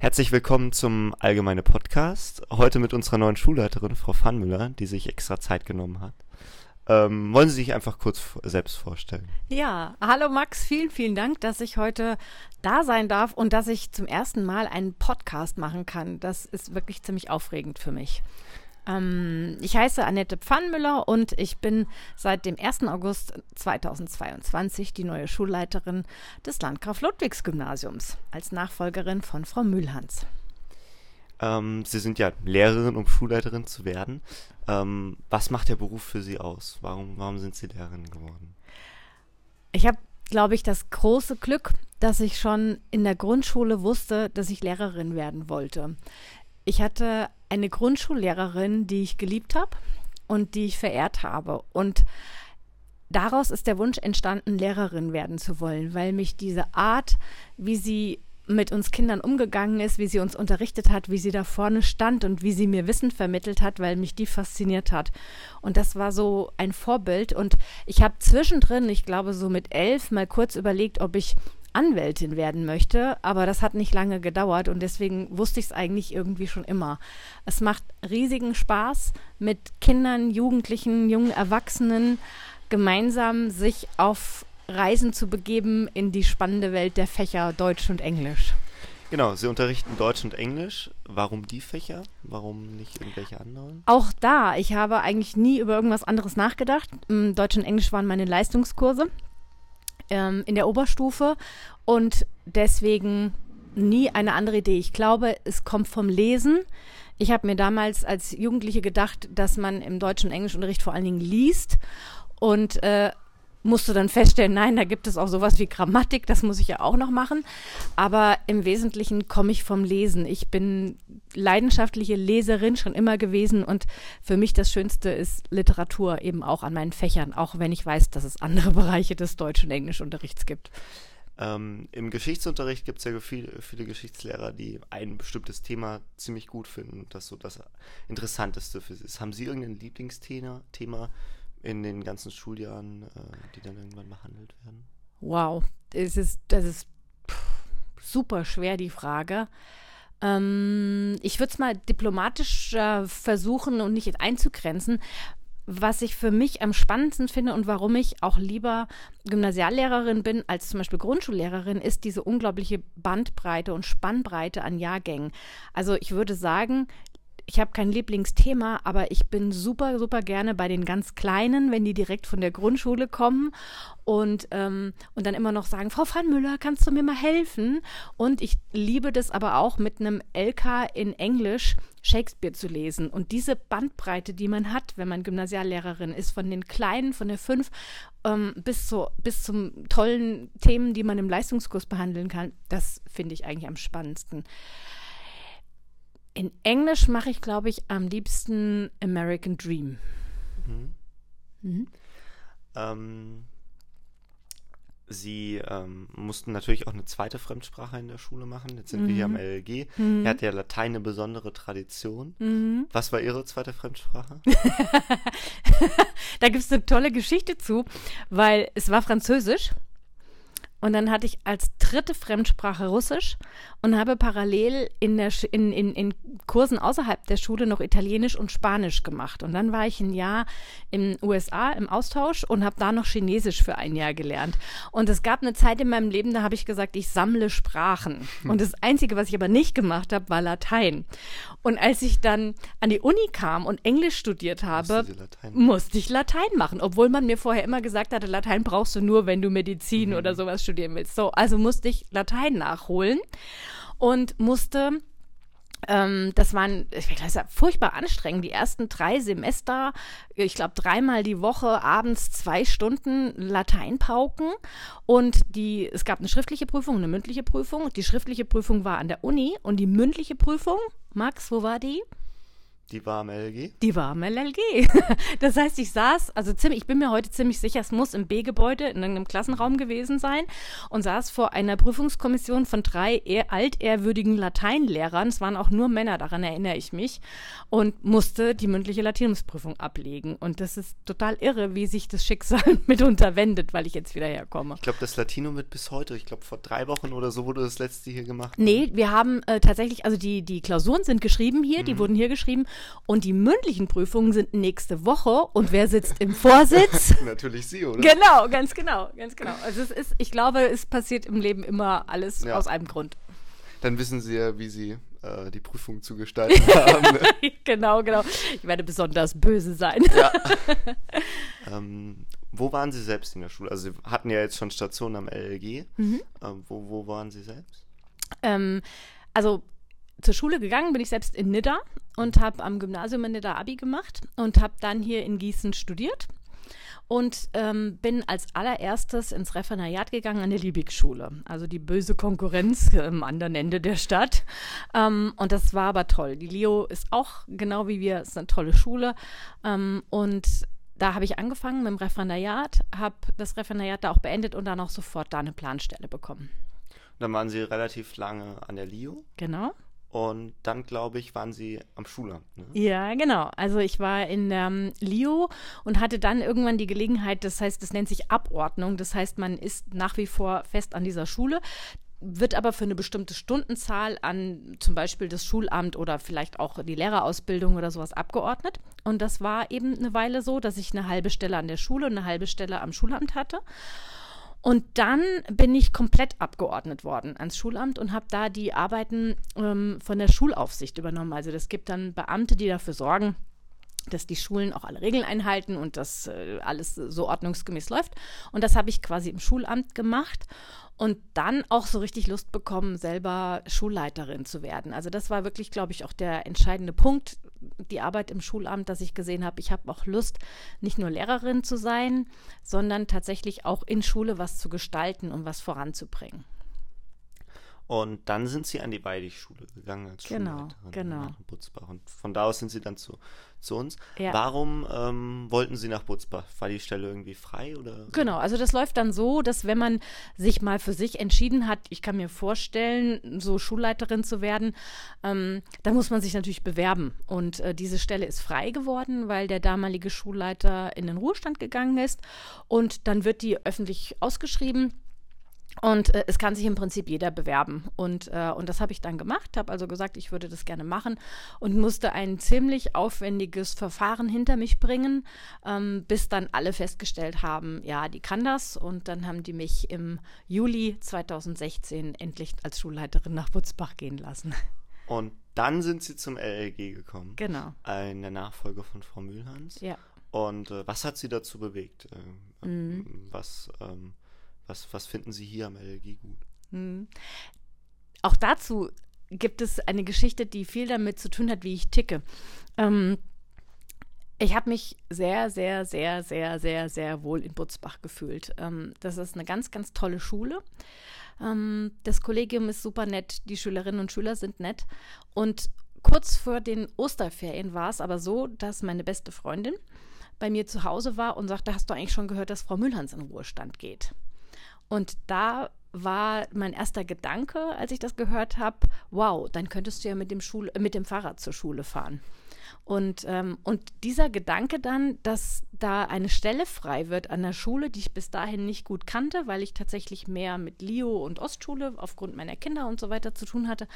Herzlich willkommen zum Allgemeine Podcast. Heute mit unserer neuen Schulleiterin, Frau Pfannmüller, die sich extra Zeit genommen hat. Ähm, wollen Sie sich einfach kurz selbst vorstellen? Ja, hallo Max, vielen, vielen Dank, dass ich heute da sein darf und dass ich zum ersten Mal einen Podcast machen kann. Das ist wirklich ziemlich aufregend für mich. Ähm, ich heiße Annette Pfannmüller und ich bin seit dem 1. August 2022 die neue Schulleiterin des Landgraf-Ludwigs-Gymnasiums als Nachfolgerin von Frau Mühlhans. Ähm, Sie sind ja Lehrerin, um Schulleiterin zu werden. Ähm, was macht der Beruf für Sie aus? Warum, warum sind Sie Lehrerin geworden? Ich habe, glaube ich, das große Glück, dass ich schon in der Grundschule wusste, dass ich Lehrerin werden wollte. Ich hatte eine Grundschullehrerin, die ich geliebt habe und die ich verehrt habe. Und daraus ist der Wunsch entstanden, Lehrerin werden zu wollen, weil mich diese Art, wie sie mit uns Kindern umgegangen ist, wie sie uns unterrichtet hat, wie sie da vorne stand und wie sie mir Wissen vermittelt hat, weil mich die fasziniert hat. Und das war so ein Vorbild. Und ich habe zwischendrin, ich glaube so mit elf, mal kurz überlegt, ob ich Anwältin werden möchte, aber das hat nicht lange gedauert und deswegen wusste ich es eigentlich irgendwie schon immer. Es macht riesigen Spaß, mit Kindern, Jugendlichen, jungen Erwachsenen gemeinsam sich auf Reisen zu begeben in die spannende Welt der Fächer Deutsch und Englisch. Genau, Sie unterrichten Deutsch und Englisch. Warum die Fächer? Warum nicht irgendwelche anderen? Auch da, ich habe eigentlich nie über irgendwas anderes nachgedacht. Mm, Deutsch und Englisch waren meine Leistungskurse ähm, in der Oberstufe und deswegen nie eine andere Idee. Ich glaube, es kommt vom Lesen. Ich habe mir damals als Jugendliche gedacht, dass man im Deutsch- und Englischunterricht vor allen Dingen liest und äh, musste dann feststellen, nein, da gibt es auch sowas wie Grammatik, das muss ich ja auch noch machen. Aber im Wesentlichen komme ich vom Lesen. Ich bin leidenschaftliche Leserin schon immer gewesen und für mich das Schönste ist Literatur eben auch an meinen Fächern, auch wenn ich weiß, dass es andere Bereiche des Deutsch- und Englischunterrichts gibt. Ähm, Im Geschichtsunterricht gibt es ja viele, viele Geschichtslehrer, die ein bestimmtes Thema ziemlich gut finden und das so das Interessanteste für sie ist. Haben Sie irgendein Lieblingsthema, Thema, in den ganzen Schuljahren, äh, die dann irgendwann behandelt werden? Wow, es ist, das ist super schwer, die Frage. Ähm, ich würde es mal diplomatisch äh, versuchen und nicht einzugrenzen. Was ich für mich am spannendsten finde und warum ich auch lieber Gymnasiallehrerin bin als zum Beispiel Grundschullehrerin, ist diese unglaubliche Bandbreite und Spannbreite an Jahrgängen. Also ich würde sagen, ich habe kein Lieblingsthema, aber ich bin super, super gerne bei den ganz Kleinen, wenn die direkt von der Grundschule kommen und, ähm, und dann immer noch sagen, Frau Van Müller, kannst du mir mal helfen? Und ich liebe das aber auch mit einem LK in Englisch Shakespeare zu lesen. Und diese Bandbreite, die man hat, wenn man Gymnasiallehrerin ist, von den Kleinen, von der fünf ähm, bis, zu, bis zum tollen Themen, die man im Leistungskurs behandeln kann, das finde ich eigentlich am spannendsten. In Englisch mache ich, glaube ich, am liebsten American Dream. Mhm. Mhm. Ähm, Sie ähm, mussten natürlich auch eine zweite Fremdsprache in der Schule machen. Jetzt sind mhm. wir hier am mhm. LLG. Mhm. Er hat ja Latein eine besondere Tradition. Mhm. Was war Ihre zweite Fremdsprache? da gibt es eine tolle Geschichte zu, weil es war Französisch. Und dann hatte ich als dritte Fremdsprache Russisch und habe parallel in, der, in, in, in Kursen außerhalb der Schule noch Italienisch und Spanisch gemacht. Und dann war ich ein Jahr in den USA im Austausch und habe da noch Chinesisch für ein Jahr gelernt. Und es gab eine Zeit in meinem Leben, da habe ich gesagt, ich sammle Sprachen. Hm. Und das Einzige, was ich aber nicht gemacht habe, war Latein. Und als ich dann an die Uni kam und Englisch studiert habe, musste ich Latein machen, obwohl man mir vorher immer gesagt hatte, Latein brauchst du nur, wenn du Medizin mhm. oder sowas studieren willst. So, also musste ich Latein nachholen und musste ähm, das waren, ich weiß, furchtbar anstrengend. Die ersten drei Semester, ich glaube dreimal die Woche abends zwei Stunden Latein pauken. Und die, es gab eine schriftliche Prüfung, eine mündliche Prüfung. Die schriftliche Prüfung war an der Uni und die mündliche Prüfung, Max, wo war die? Die war am LLG? Die war am LLG. Das heißt, ich saß, also ziemlich, ich bin mir heute ziemlich sicher, es muss im B-Gebäude in irgendeinem Klassenraum gewesen sein und saß vor einer Prüfungskommission von drei eher altehrwürdigen Lateinlehrern. Es waren auch nur Männer, daran erinnere ich mich, und musste die mündliche Latinumsprüfung ablegen. Und das ist total irre, wie sich das Schicksal mitunter wendet, weil ich jetzt wieder herkomme. Ich glaube, das Latinum wird bis heute, ich glaube, vor drei Wochen oder so wurde das letzte hier gemacht. Nee, wir haben äh, tatsächlich, also die, die Klausuren sind geschrieben hier, die wurden hier geschrieben und die mündlichen Prüfungen sind nächste Woche. Und wer sitzt im Vorsitz? Natürlich Sie, oder? genau, ganz genau, ganz genau. Also es ist, ich glaube, es passiert im Leben immer alles Ja. aus einem Grund. Dann wissen Sie ja, wie Sie äh, die Prüfung zu gestalten haben. ne? genau, genau. Ich werde besonders böse sein. ja. ähm, wo waren Sie selbst in der Schule? Also Sie hatten ja jetzt schon Stationen am LLG. Mhm. Ähm, wo, wo waren Sie selbst? Ähm, also zur Schule gegangen bin ich selbst in Nidda und habe am Gymnasium in Nidda Abi gemacht und habe dann hier in Gießen studiert und ähm, bin als allererstes ins Referendariat gegangen an der Liebig-Schule, also die böse Konkurrenz am anderen Ende der Stadt. Ähm, und das war aber toll. Die Leo ist auch genau wie wir, ist eine tolle Schule ähm, und da habe ich angefangen mit dem Referendariat, habe das Referendariat da auch beendet und dann auch sofort da eine Planstelle bekommen. Dann waren Sie relativ lange an der LIO. Genau. Und dann, glaube ich, waren Sie am Schulamt. Ne? Ja, genau. Also ich war in ähm, Lio und hatte dann irgendwann die Gelegenheit, das heißt, das nennt sich Abordnung. Das heißt, man ist nach wie vor fest an dieser Schule, wird aber für eine bestimmte Stundenzahl an zum Beispiel das Schulamt oder vielleicht auch die Lehrerausbildung oder sowas abgeordnet. Und das war eben eine Weile so, dass ich eine halbe Stelle an der Schule und eine halbe Stelle am Schulamt hatte. Und dann bin ich komplett abgeordnet worden ans Schulamt und habe da die Arbeiten ähm, von der Schulaufsicht übernommen. Also es gibt dann Beamte, die dafür sorgen, dass die Schulen auch alle Regeln einhalten und dass äh, alles so ordnungsgemäß läuft. Und das habe ich quasi im Schulamt gemacht und dann auch so richtig Lust bekommen, selber Schulleiterin zu werden. Also das war wirklich, glaube ich, auch der entscheidende Punkt, die Arbeit im Schulamt, dass ich gesehen habe, ich habe auch Lust, nicht nur Lehrerin zu sein, sondern tatsächlich auch in Schule was zu gestalten und was voranzubringen. Und dann sind Sie an die Weidig-Schule gegangen als Genau, Schulleiterin genau. nach Butzbach. Und von da aus sind Sie dann zu, zu uns. Ja. Warum ähm, wollten Sie nach Butzbach? War die Stelle irgendwie frei? Oder? Genau, also das läuft dann so, dass wenn man sich mal für sich entschieden hat, ich kann mir vorstellen, so Schulleiterin zu werden, ähm, dann muss man sich natürlich bewerben. Und äh, diese Stelle ist frei geworden, weil der damalige Schulleiter in den Ruhestand gegangen ist. Und dann wird die öffentlich ausgeschrieben. Und äh, es kann sich im Prinzip jeder bewerben. Und, äh, und das habe ich dann gemacht, habe also gesagt, ich würde das gerne machen und musste ein ziemlich aufwendiges Verfahren hinter mich bringen, ähm, bis dann alle festgestellt haben, ja, die kann das. Und dann haben die mich im Juli 2016 endlich als Schulleiterin nach Butzbach gehen lassen. Und dann sind Sie zum LLG gekommen. Genau. In der Nachfolge von Frau Mühlhans. Ja. Und äh, was hat Sie dazu bewegt? Ähm, Mhm. was, ähm, was, was finden Sie hier am LLG gut? Mhm. Auch dazu gibt es eine Geschichte, die viel damit zu tun hat, wie ich ticke. Ähm, ich habe mich sehr, sehr, sehr, sehr, sehr, sehr wohl in Butzbach gefühlt. Ähm, das ist eine ganz, ganz tolle Schule. Ähm, das Kollegium ist super nett, die Schülerinnen und Schüler sind nett. Und kurz vor den Osterferien war es aber so, dass meine beste Freundin bei mir zu Hause war und sagte, hast du eigentlich schon gehört, dass Frau Müllhans in Ruhestand geht? Und da war mein erster Gedanke, als ich das gehört habe, wow, dann könntest du ja mit dem, Schul mit dem Fahrrad zur Schule fahren. Und, ähm, und dieser Gedanke dann, dass da eine Stelle frei wird an der Schule, die ich bis dahin nicht gut kannte, weil ich tatsächlich mehr mit Lio und Ostschule aufgrund meiner Kinder und so weiter zu tun hatte,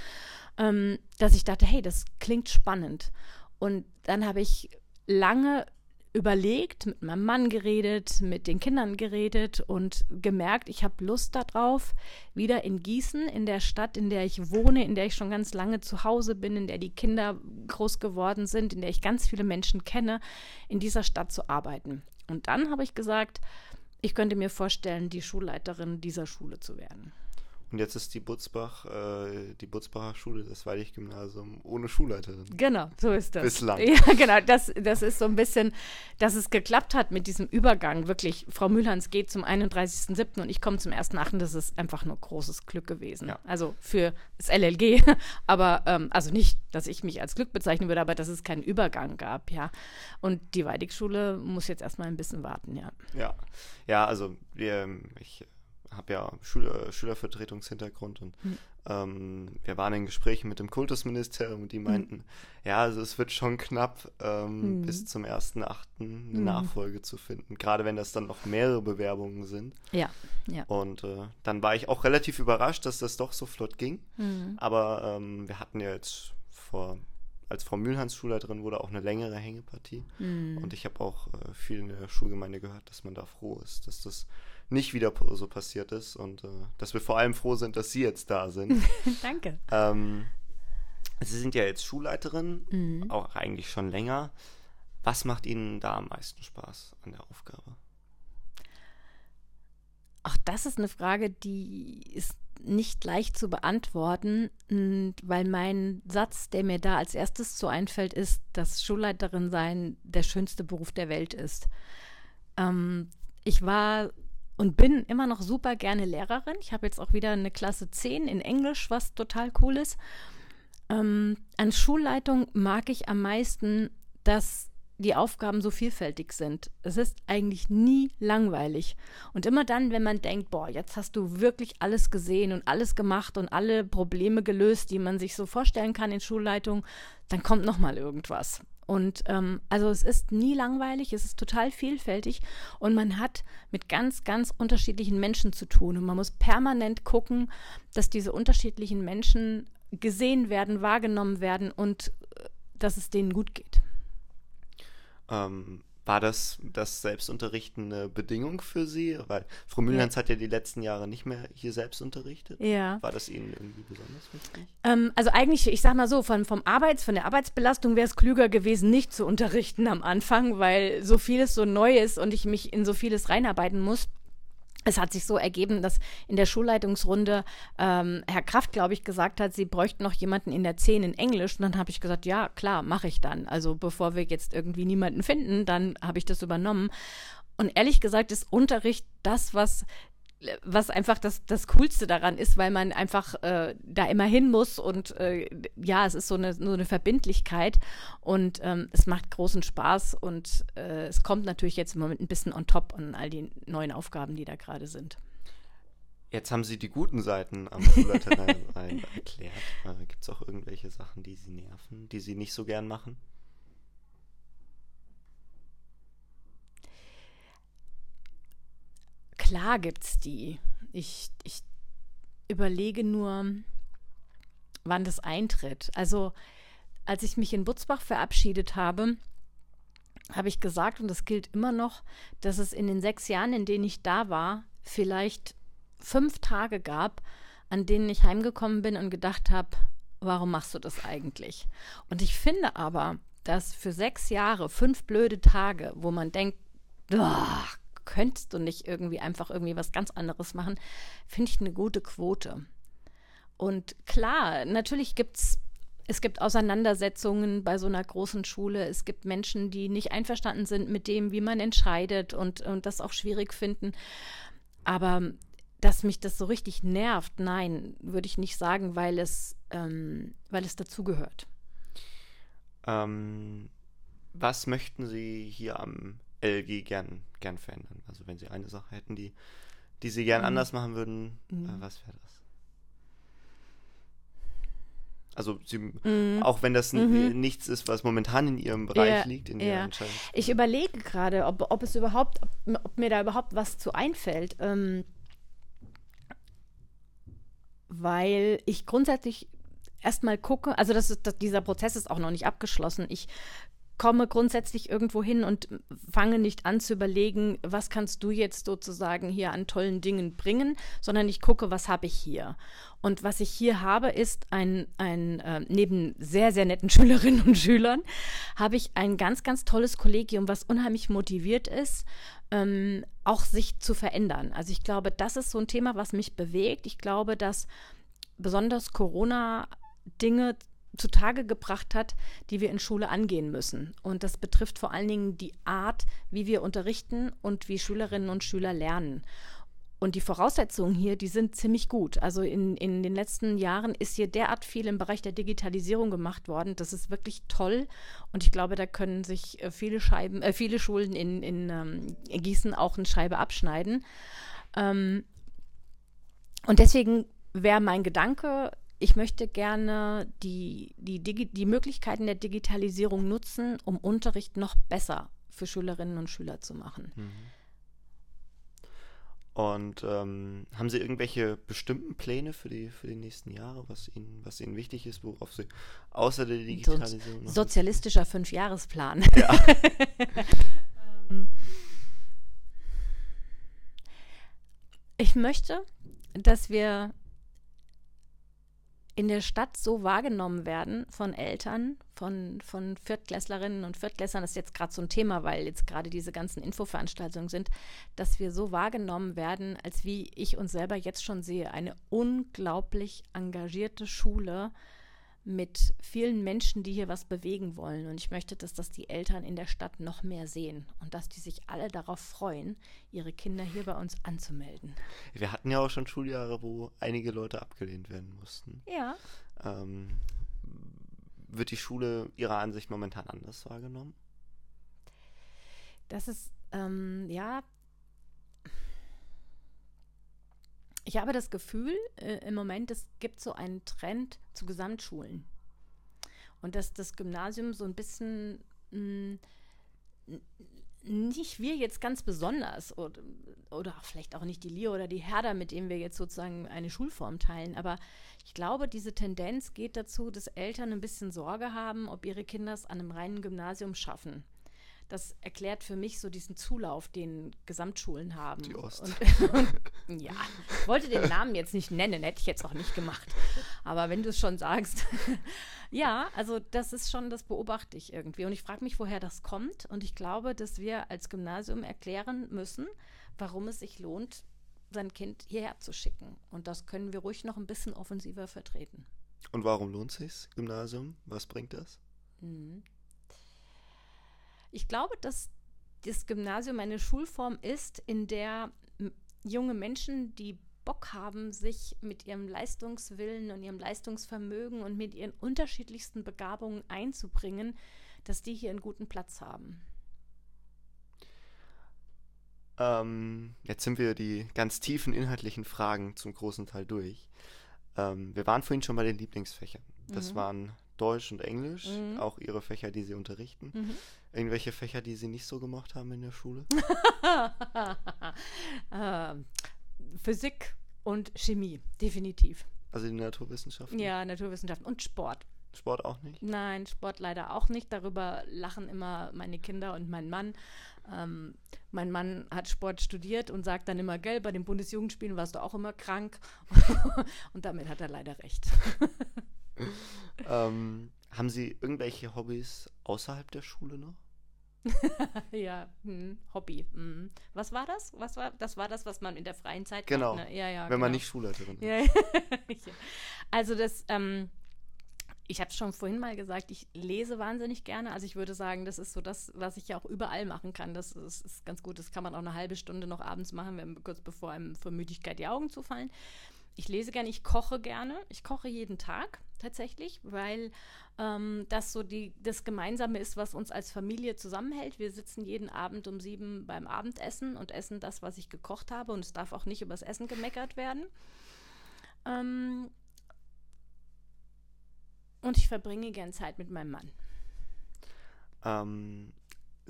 ähm, dass ich dachte, hey, das klingt spannend. Und dann habe ich lange überlegt, mit meinem Mann geredet, mit den Kindern geredet und gemerkt, ich habe Lust darauf, wieder in Gießen, in der Stadt, in der ich wohne, in der ich schon ganz lange zu Hause bin, in der die Kinder groß geworden sind, in der ich ganz viele Menschen kenne, in dieser Stadt zu arbeiten. Und dann habe ich gesagt, ich könnte mir vorstellen, die Schulleiterin dieser Schule zu werden. Und jetzt ist die Butzbach, äh, die Butzbacher Schule, das Weidig-Gymnasium, ohne Schulleiterin. Genau, so ist das. Bislang. Ja, genau. Das, das ist so ein bisschen, dass es geklappt hat mit diesem Übergang. Wirklich, Frau Mühlhans geht zum 31.07. und ich komme zum 1.08. Das ist einfach nur großes Glück gewesen. Ja. Also für das LLG. Aber, ähm, also nicht, dass ich mich als Glück bezeichnen würde, aber dass es keinen Übergang gab, ja. Und die Weidig-Schule muss jetzt erstmal ein bisschen warten, ja. Ja, ja also wir, ich habe ja Schüler, Schülervertretungshintergrund und Hm. ähm, wir waren in Gesprächen mit dem Kultusministerium und die meinten, ja, also es wird schon knapp, ähm, Hm. bis zum 1.8. eine Hm. Nachfolge zu finden, gerade wenn das dann noch mehrere Bewerbungen sind. Ja, ja. Und äh, dann war ich auch relativ überrascht, dass das doch so flott ging. Mhm. Aber ähm, wir hatten ja jetzt vor, als Frau Mühlhans Schulleiterin wurde auch eine längere Hängepartie. Mhm. Und ich habe auch äh, viel in der Schulgemeinde gehört, dass man da froh ist, dass das nicht wieder so passiert ist und äh, dass wir vor allem froh sind, dass Sie jetzt da sind. Danke. ähm, Sie sind ja jetzt Schulleiterin, Mhm. auch eigentlich schon länger. Was macht Ihnen da am meisten Spaß an der Aufgabe? Auch das ist eine Frage, die ist nicht leicht zu beantworten, weil mein Satz, der mir da als erstes so einfällt, ist, dass Schulleiterin sein der schönste Beruf der Welt ist. Ähm, ich war und bin immer noch super gerne Lehrerin. Ich habe jetzt auch wieder eine Klasse 10 in Englisch, was total cool ist. Ähm, an Schulleitung mag ich am meisten, dass die Aufgaben so vielfältig sind. Es ist eigentlich nie langweilig. Und immer dann, wenn man denkt, boah, jetzt hast du wirklich alles gesehen und alles gemacht und alle Probleme gelöst, die man sich so vorstellen kann in Schulleitung, dann kommt noch mal irgendwas. Und ähm, also es ist nie langweilig, es ist total vielfältig und man hat mit ganz, ganz unterschiedlichen Menschen zu tun. Und man muss permanent gucken, dass diese unterschiedlichen Menschen gesehen werden, wahrgenommen werden und äh, dass es denen gut geht. Ähm, war das, das Selbstunterrichten eine Bedingung für Sie? Weil Frau Mühlhans hat ja die letzten Jahre nicht mehr hier selbst unterrichtet. Ja. War das Ihnen irgendwie besonders wichtig? Ähm, also eigentlich, ich sag mal so, von, vom Arbeits, von der Arbeitsbelastung wäre es klüger gewesen, nicht zu unterrichten am Anfang, weil so vieles so neu ist und ich mich in so vieles reinarbeiten muss. Es hat sich so ergeben, dass in der Schulleitungsrunde ähm, Herr Kraft, glaube ich, gesagt hat, sie bräuchten noch jemanden in der 10 in Englisch. Und dann habe ich gesagt, ja, klar, mache ich dann. Also bevor wir jetzt irgendwie niemanden finden, dann habe ich das übernommen. Und ehrlich gesagt ist Unterricht das, was was einfach das, das Coolste daran ist, weil man einfach äh, da immer hin muss und äh, ja, es ist so eine, so eine Verbindlichkeit und ähm, es macht großen Spaß und äh, es kommt natürlich jetzt im Moment ein bisschen on top an all die neuen Aufgaben, die da gerade sind. Jetzt haben Sie die guten Seiten am Schulleiterrein erklärt. Äh, Gibt es auch irgendwelche Sachen, die Sie nerven, die Sie nicht so gern machen? Klar gibt's die. Ich, ich überlege nur, wann das eintritt. Also, als ich mich in Butzbach verabschiedet habe, habe ich gesagt, und das gilt immer noch, dass es in den sechs Jahren, in denen ich da war, vielleicht fünf Tage gab, an denen ich heimgekommen bin und gedacht habe, warum machst du das eigentlich? Und ich finde aber, dass für sechs Jahre fünf blöde Tage, wo man denkt, "Ah, könntest du nicht irgendwie einfach irgendwie was ganz anderes machen, finde ich eine gute Quote. Und klar, natürlich gibt's es gibt Auseinandersetzungen bei so einer großen Schule. Es gibt Menschen, die nicht einverstanden sind mit dem, wie man entscheidet und, und das auch schwierig finden. Aber dass mich das so richtig nervt, nein, würde ich nicht sagen, weil es, ähm, weil es dazugehört. Ähm, was möchten Sie hier am LG gern, gern verändern? Also wenn Sie eine Sache hätten, die, die Sie gern Mhm. anders machen würden, Mhm. äh, was wäre das? Also Sie, Mhm. auch wenn das Mhm. nichts ist, was momentan in Ihrem Bereich Ja, liegt, in ja. Ihrer Entscheidung. Ich überlege gerade, ob, ob es überhaupt, ob, ob mir da überhaupt was zu einfällt. Ähm, weil ich grundsätzlich erstmal gucke, also das ist, das, dieser Prozess ist auch noch nicht abgeschlossen. Ich komme grundsätzlich irgendwo hin und fange nicht an zu überlegen, was kannst du jetzt sozusagen hier an tollen Dingen bringen, sondern ich gucke, was habe ich hier. Und was ich hier habe, ist ein, ein äh, neben sehr, sehr netten Schülerinnen und Schülern, habe ich ein ganz, ganz tolles Kollegium, was unheimlich motiviert ist, ähm, auch sich zu verändern. Also ich glaube, das ist so ein Thema, was mich bewegt. Ich glaube, dass besonders Corona Dinge zutage gebracht hat, die wir in Schule angehen müssen. Und das betrifft vor allen Dingen die Art, wie wir unterrichten und wie Schülerinnen und Schüler lernen. Und die Voraussetzungen hier, die sind ziemlich gut. Also in, in den letzten Jahren ist hier derart viel im Bereich der Digitalisierung gemacht worden. Das ist wirklich toll. Und ich glaube, da können sich äh, viele Scheiben, äh, viele Schulen in, in, ähm, Gießen auch eine Scheibe abschneiden. Ähm, und deswegen wäre mein Gedanke, ich möchte gerne die, die, die Möglichkeiten der Digitalisierung nutzen, um Unterricht noch besser für Schülerinnen und Schüler zu machen. Mhm. Und ähm, haben Sie irgendwelche bestimmten Pläne für die, für die nächsten Jahre, was Ihnen, was Ihnen wichtig ist, worauf Sie außer der Digitalisierung so Sozialistischer Fünfjahresplan. Ja. Ähm, ich möchte, dass wir in der Stadt so wahrgenommen werden von Eltern, von, von Viertklässlerinnen und Viertklässlern, das ist jetzt gerade so ein Thema, weil jetzt gerade diese ganzen Infoveranstaltungen sind, dass wir so wahrgenommen werden, als wie ich uns selber jetzt schon sehe, eine unglaublich engagierte Schule, mit vielen Menschen, die hier was bewegen wollen. Und ich möchte, dass das die Eltern in der Stadt noch mehr sehen und dass die sich alle darauf freuen, ihre Kinder hier bei uns anzumelden. Wir hatten ja auch schon Schuljahre, wo einige Leute abgelehnt werden mussten. Ja. Ähm, wird die Schule Ihrer Ansicht momentan anders wahrgenommen? Das ist, ähm, ja, ich habe das Gefühl äh, im Moment, es gibt so einen Trend zu Gesamtschulen. Und dass das Gymnasium so ein bisschen mh, mm, nicht wir jetzt ganz besonders oder, oder vielleicht auch nicht die Leo oder die Herder, mit denen wir jetzt sozusagen eine Schulform teilen. Aber ich glaube, diese Tendenz geht dazu, dass Eltern ein bisschen Sorge haben, ob ihre Kinder es an einem reinen Gymnasium schaffen das erklärt für mich so diesen Zulauf, den Gesamtschulen haben. Die Ost. Und, und, ja, ich wollte den Namen jetzt nicht nennen, hätte ich jetzt auch nicht gemacht. Aber wenn du es schon sagst. ja, also das ist schon, das beobachte ich irgendwie. Und ich frage mich, woher das kommt. Und ich glaube, dass wir als Gymnasium erklären müssen, warum es sich lohnt, sein Kind hierher zu schicken. Und das können wir ruhig noch ein bisschen offensiver vertreten. Und warum lohnt sich Gymnasium? Was bringt das? Mhm. Ich glaube, dass das Gymnasium eine Schulform ist, in der junge Menschen, die Bock haben, sich mit ihrem Leistungswillen und ihrem Leistungsvermögen und mit ihren unterschiedlichsten Begabungen einzubringen, dass die hier einen guten Platz haben. Ähm, jetzt sind wir die ganz tiefen inhaltlichen Fragen zum großen Teil durch. Ähm, wir waren vorhin schon bei den Lieblingsfächern. Das mhm. waren Deutsch und Englisch, mhm. auch ihre Fächer, die sie unterrichten. Mhm. Irgendwelche Fächer, die sie nicht so gemacht haben in der Schule? äh, Physik und Chemie, definitiv. Also die Naturwissenschaften? Ja, Naturwissenschaften und Sport. Sport auch nicht? Nein, Sport leider auch nicht. Darüber lachen immer meine Kinder und mein Mann. Ähm, mein Mann hat Sport studiert und sagt dann immer, gell, bei den Bundesjugendspielen warst du auch immer krank. und damit hat er leider recht. ähm, haben Sie irgendwelche Hobbys außerhalb der Schule noch? ja, hm, Hobby. Hm. Was war das? Was war das? War das, was man in der freien Zeit genau. macht? Ne? Ja, ja, Wenn genau. man nicht Schulleiterin ist. Ja, also das, ähm, ich habe schon vorhin mal gesagt, ich lese wahnsinnig gerne. Also ich würde sagen, das ist so das, was ich ja auch überall machen kann. Das ist, ist ganz gut. Das kann man auch eine halbe Stunde noch abends machen, wenn, kurz bevor einem vor Müdigkeit die Augen zufallen. Ich lese gerne, ich koche gerne. Ich koche jeden Tag tatsächlich, weil ähm, das so die, das Gemeinsame ist, was uns als Familie zusammenhält. Wir sitzen jeden Abend um sieben beim Abendessen und essen das, was ich gekocht habe. Und es darf auch nicht übers Essen gemeckert werden. Ähm, und ich verbringe gern Zeit mit meinem Mann. Ähm,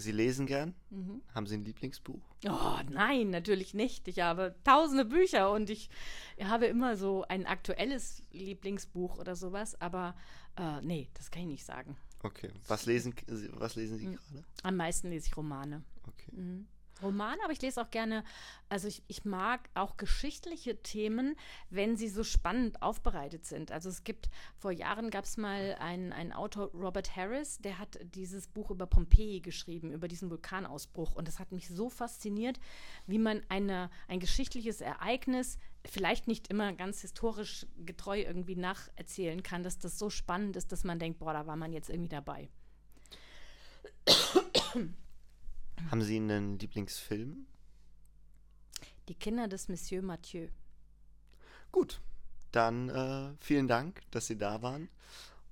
Sie lesen gern? Mhm. Haben Sie ein Lieblingsbuch? Oh, nein, natürlich nicht. Ich habe tausende Bücher und ich habe immer so ein aktuelles Lieblingsbuch oder sowas, aber äh, nee, das kann ich nicht sagen. Okay. Was lesen, was lesen Sie mhm. gerade? Am meisten lese ich Romane. Okay. Mhm. Roman, aber ich lese auch gerne, also ich, ich mag auch geschichtliche Themen, wenn sie so spannend aufbereitet sind. Also es gibt, vor Jahren gab es mal einen, einen Autor, Robert Harris, der hat dieses Buch über Pompeji geschrieben, über diesen Vulkanausbruch. Und das hat mich so fasziniert, wie man eine, ein geschichtliches Ereignis vielleicht nicht immer ganz historisch getreu irgendwie nacherzählen kann, dass das so spannend ist, dass man denkt, boah, da war man jetzt irgendwie dabei. Haben Sie einen Lieblingsfilm? Die Kinder des Monsieur Mathieu. Gut, dann äh, vielen Dank, dass Sie da waren.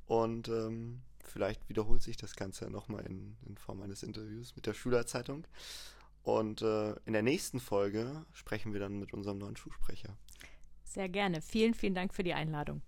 Und ähm, vielleicht wiederholt sich das Ganze nochmal in, in Form eines Interviews mit der Schülerzeitung. Und äh, in der nächsten Folge sprechen wir dann mit unserem neuen Schulsprecher. Sehr gerne. Vielen, vielen Dank für die Einladung.